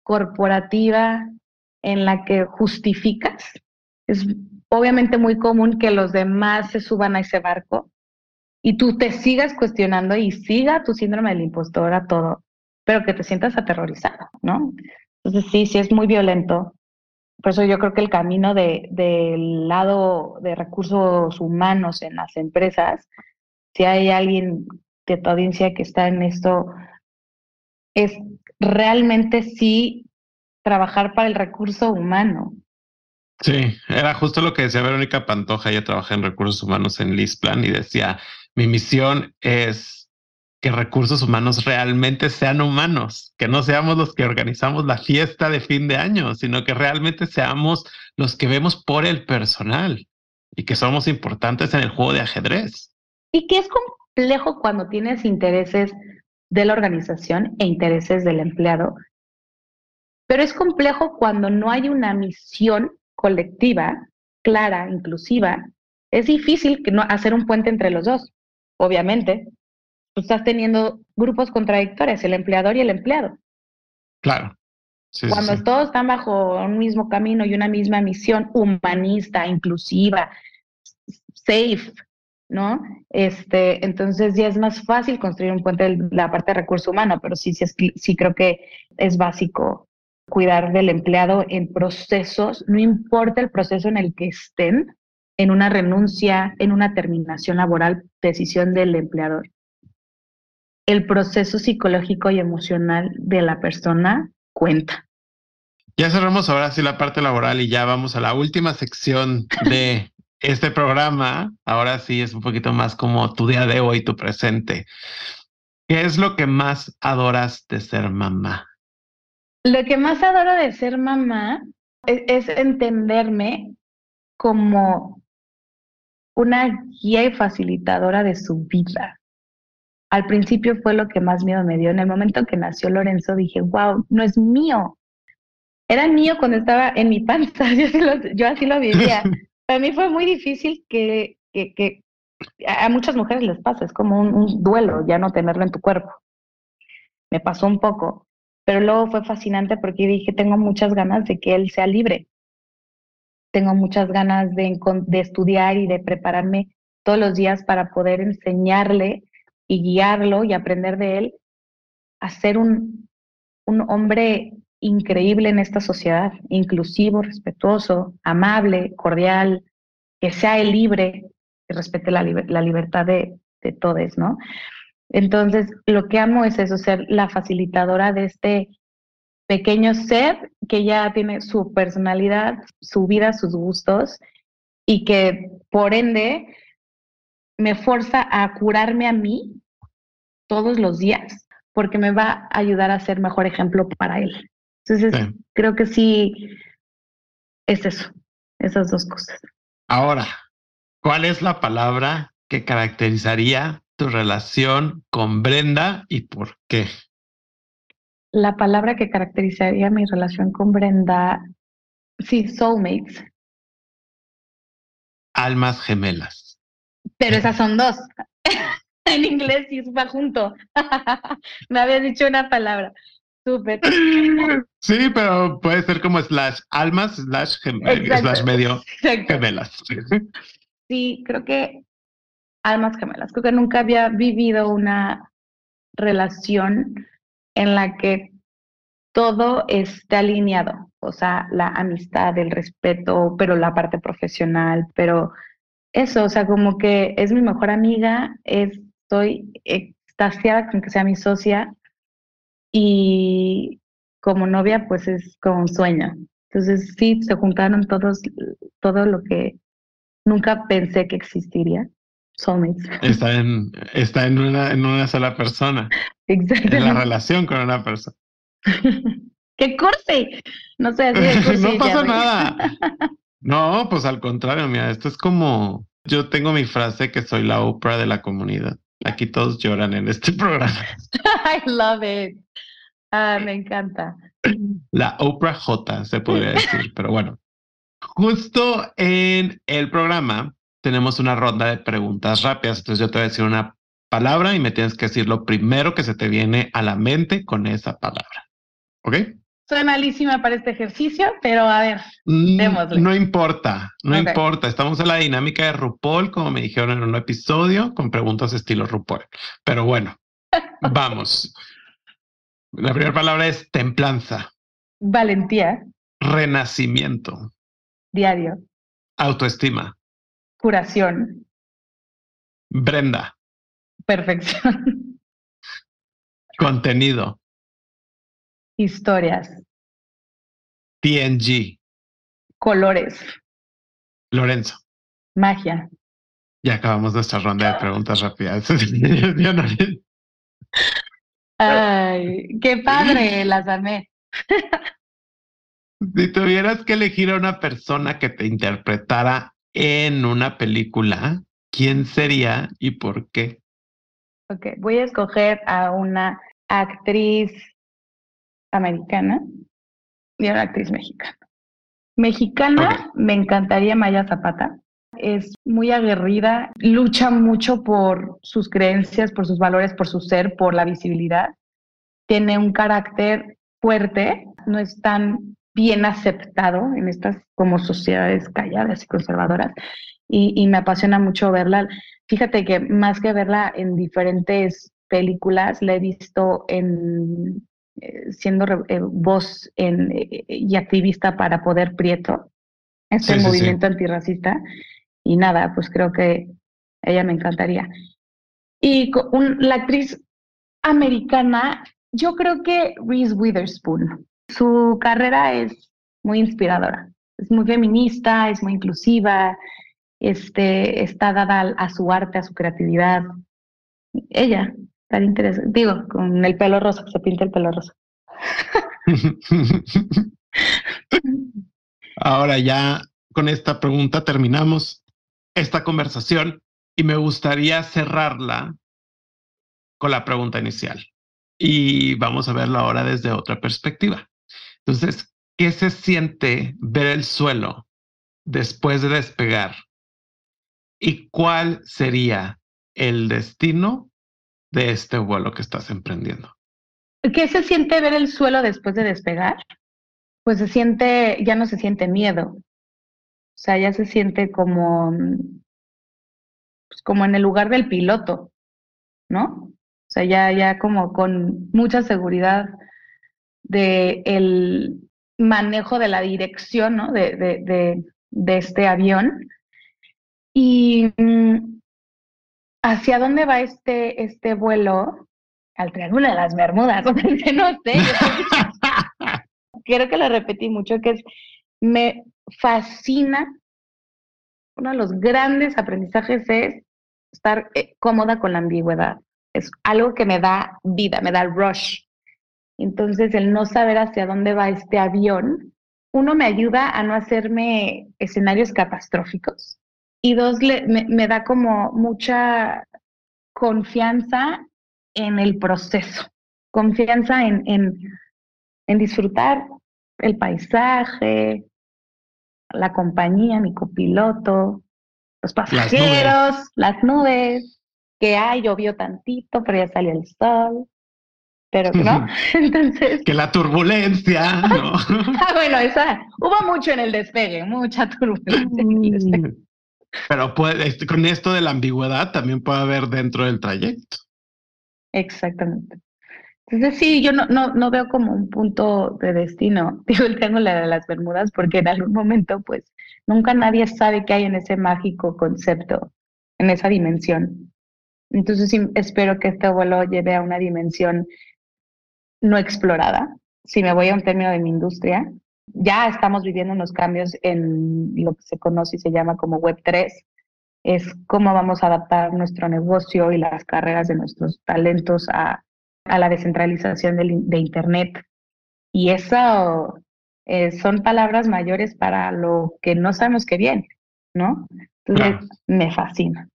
Speaker 3: corporativa en la que justificas, es obviamente muy común que los demás se suban a ese barco y tú te sigas cuestionando y siga tu síndrome del impostor a todo, pero que te sientas aterrorizado, ¿no? Entonces sí, sí es muy violento. Por eso yo creo que el camino de, del lado de recursos humanos en las empresas, si hay alguien de tu audiencia que está en esto, es realmente sí trabajar para el recurso humano.
Speaker 2: Sí, era justo lo que decía Verónica Pantoja. Ella trabaja en recursos humanos en Lisplan y decía, mi misión es que recursos humanos realmente sean humanos, que no seamos los que organizamos la fiesta de fin de año, sino que realmente seamos los que vemos por el personal y que somos importantes en el juego de ajedrez.
Speaker 3: Y que es complejo cuando tienes intereses de la organización e intereses del empleado, pero es complejo cuando no hay una misión colectiva, clara, inclusiva. Es difícil que no hacer un puente entre los dos obviamente, tú estás teniendo grupos contradictorios, el empleador y el empleado.
Speaker 2: Claro.
Speaker 3: Cuando todos están bajo un mismo camino y una misma misión humanista, inclusiva, safe, ¿no? Este, entonces ya es más fácil construir un puente de la parte de recurso humano, pero sí, sí, sí creo que es básico cuidar del empleado en procesos, no importa el proceso en el que estén, en una renuncia, en una terminación laboral, decisión del empleador. El proceso psicológico y emocional de la persona cuenta.
Speaker 2: Ya cerramos ahora sí la parte laboral y ya vamos a la última sección de este programa. Ahora sí es un poquito más como tu día de hoy, tu presente. ¿Qué es lo que más adoras de ser mamá?
Speaker 3: Lo que más adoro de ser mamá es, es entenderme como una guía y facilitadora de su vida. Al principio fue lo que más miedo me dio. En el momento que nació Lorenzo dije, wow, no es mío. Era mío cuando estaba en mi panza, yo así lo, vivía. Para mí fue muy difícil que, que, a muchas mujeres les pasa, es como un duelo ya no tenerlo en tu cuerpo. Me pasó un poco, pero luego fue fascinante porque dije, tengo muchas ganas de que él sea libre, tengo muchas ganas de, estudiar y de prepararme todos los días para poder enseñarle y guiarlo y aprender de él a ser un, un hombre increíble en esta sociedad, inclusivo, respetuoso, amable, cordial, que sea libre, que respete la, la libertad de, de todos, ¿no? Entonces, lo que amo es eso, ser la facilitadora de este pequeño ser que ya tiene su personalidad, su vida, sus gustos y que por ende me fuerza a curarme a mí todos los días porque me va a ayudar a ser mejor ejemplo para él. Entonces, creo que sí es eso, esas dos cosas.
Speaker 2: Ahora, ¿cuál es la palabra que caracterizaría tu relación con Brenda y por qué?
Speaker 3: la palabra que caracterizaría mi relación con Brenda, sí, soulmates.
Speaker 2: Almas gemelas.
Speaker 3: Pero esas son dos. en inglés sí va junto. Me había dicho una palabra. Súper.
Speaker 2: Sí, pero puede ser como slash almas slash, slash medio gemelas.
Speaker 3: Sí, creo que almas gemelas. Creo que nunca había vivido una relación en la que todo está alineado, o sea, la amistad, el respeto, pero la parte profesional, pero eso, o sea, como que es mi mejor amiga, estoy extasiada con que sea mi socia y como novia, pues es como un sueño. Entonces sí, se juntaron todos, todo lo que nunca pensé que existiría.
Speaker 2: Está en, está en una, en una sola persona.
Speaker 3: Exacto.
Speaker 2: En la relación con una persona.
Speaker 3: ¡Qué corte! No sé,
Speaker 2: No pasa nada. No, pues al contrario, mira, esto es como. Yo tengo mi frase que soy la Oprah de la comunidad. Aquí todos lloran en este programa.
Speaker 3: I love it. Ah, me encanta.
Speaker 2: La Oprah J, se podría decir, pero bueno. Justo en el programa tenemos una ronda de preguntas rápidas. Entonces yo te voy a decir una palabra y me tienes que decir lo primero que se te viene a la mente con esa palabra. ¿Ok?
Speaker 3: Soy malísima para este ejercicio, pero a ver,
Speaker 2: Mm,
Speaker 3: démosle.
Speaker 2: No importa, no importa. Estamos en la dinámica de RuPaul, como me dijeron en un episodio, con preguntas estilo RuPaul. Pero bueno, vamos. La primera palabra es templanza,
Speaker 3: Valentía,
Speaker 2: renacimiento,
Speaker 3: diario,
Speaker 2: autoestima,
Speaker 3: curación,
Speaker 2: Brenda,
Speaker 3: perfección,
Speaker 2: contenido,
Speaker 3: historias,
Speaker 2: TNG,
Speaker 3: colores,
Speaker 2: Lorenzo.
Speaker 3: magia.
Speaker 2: Ya acabamos nuestra ronda de preguntas rápidas.
Speaker 3: Ay, qué padre, las amé.
Speaker 2: Si tuvieras que elegir a una persona que te interpretara en una película, ¿quién sería y por qué?
Speaker 3: Ok, voy a escoger a una actriz americana y a una actriz mexicana. Mexicana, me encantaría Maya Zapata. Es muy aguerrida, lucha mucho por sus creencias, por sus valores, por su ser, por la visibilidad. Tiene un carácter fuerte, no es tan bien aceptado en estas como sociedades calladas y conservadoras. Y, y me apasiona mucho verla. Fíjate que más que verla en diferentes películas, la he visto en siendo re- eh, voz en, eh, y activista para Poder Prieto, este
Speaker 2: Sí, sí, sí.
Speaker 3: movimiento antirracista. Y nada, pues creo que ella me encantaría. Y co- un- la actriz americana, yo creo que Reese Witherspoon. Su carrera es muy inspiradora. Es muy feminista, es muy inclusiva, este, está dada al- a su arte, a su creatividad. Ella, interesante. Digo, con el pelo rosa, se pinta el pelo rosa.
Speaker 2: Ahora ya con esta pregunta terminamos esta conversación y me gustaría cerrarla con la pregunta inicial. Y vamos a verlo ahora desde otra perspectiva. Entonces, ¿qué se siente ver el suelo después de despegar? ¿Y cuál sería el destino de este vuelo que estás emprendiendo?
Speaker 3: ¿Qué se siente ver el suelo después de despegar? Pues se siente, ya no se siente miedo. O sea, ya se siente como, pues como en el lugar del piloto, ¿no? O sea, ya, ya como con mucha seguridad de el manejo de la dirección, ¿no? De, de, de, de este avión. Y mm, hacia dónde va este, este vuelo, al Triángulo de las Bermudas, no sé, creo que lo repetí mucho, que es, me fascina, uno de los grandes aprendizajes es estar eh, cómoda con la ambigüedad. Es algo que me da vida, me da rush. Entonces, el no saber hacia dónde va este avión, uno me ayuda a no hacerme escenarios catastróficos y dos, le- me, me da como mucha confianza en el proceso, confianza en, en, en disfrutar el paisaje, la compañía, mi copiloto, los pasajeros, las nubes, que hay, llovió tantito, pero ya salió el sol, pero no. Entonces,
Speaker 2: que la turbulencia, ¿no?
Speaker 3: ah, bueno, esa, hubo mucho en el despegue, mucha turbulencia en el despegue.
Speaker 2: Pero puede, con esto de la ambigüedad también puede haber dentro del trayecto.
Speaker 3: Exactamente. Entonces sí, yo no veo como un punto de destino, digo el triángulo de las Bermudas, porque en algún momento pues nunca nadie sabe qué hay en ese mágico concepto, en esa dimensión. Entonces sí, espero que este vuelo lleve a una dimensión no explorada. Si me voy a un término de mi industria, ya estamos viviendo unos cambios en lo que se conoce y se llama como Web3, es cómo vamos a adaptar nuestro negocio y las carreras de nuestros talentos a, a la descentralización in- de, Internet. Y eso eh, son palabras mayores para lo que no sabemos que viene, ¿no? Entonces,
Speaker 2: Claro.
Speaker 3: me fascina.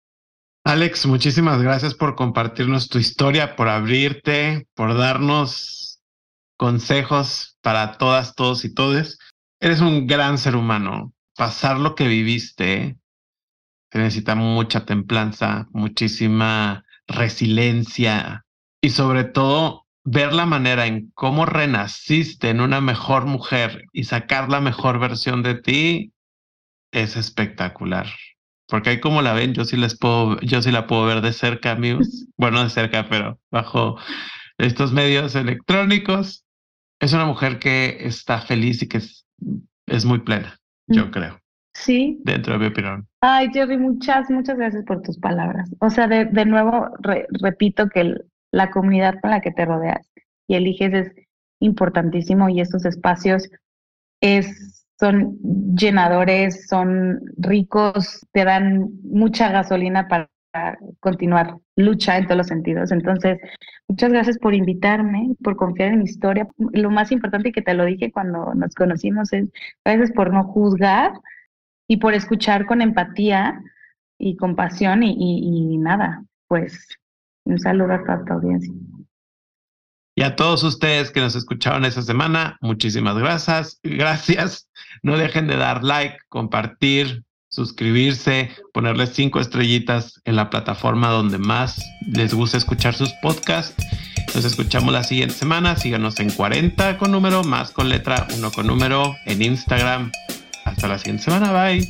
Speaker 2: Alex, muchísimas gracias por compartirnos tu historia, por abrirte, por darnos consejos para todas, todos y todes. Eres un gran ser humano. Pasar lo que viviste se necesita mucha templanza, muchísima resiliencia y sobre todo ver la manera en cómo renaciste en una mejor mujer y sacar la mejor versión de ti es espectacular. Porque ahí como la ven, yo sí les puedo, yo sí la puedo ver de cerca, amigos. Bueno, de cerca, pero bajo estos medios electrónicos. Es una mujer que está feliz y que es, muy plena, yo creo.
Speaker 3: Sí.
Speaker 2: Dentro de mi opinión.
Speaker 3: Ay, Jerry, muchas, muchas gracias por tus palabras. O sea, de, de nuevo, repito que el, la comunidad con la que te rodeas y eliges es importantísimo y estos espacios es, son llenadores, son ricos, te dan mucha gasolina para continuar lucha en todos los sentidos. Entonces, muchas gracias por invitarme, por confiar en mi historia. Lo más importante que te lo dije cuando nos conocimos es gracias por no juzgar y por escuchar con empatía y compasión y, y nada, pues un saludo a toda tu audiencia.
Speaker 2: Y a todos ustedes que nos escucharon esta semana, muchísimas gracias. Gracias. No dejen de dar like, compartir, suscribirse, ponerles cinco estrellitas en la plataforma donde más les gusta escuchar sus podcasts. Nos escuchamos la siguiente semana. Síganos en 40 con número, más con letra, uno con número en Instagram. Hasta la siguiente semana. Bye.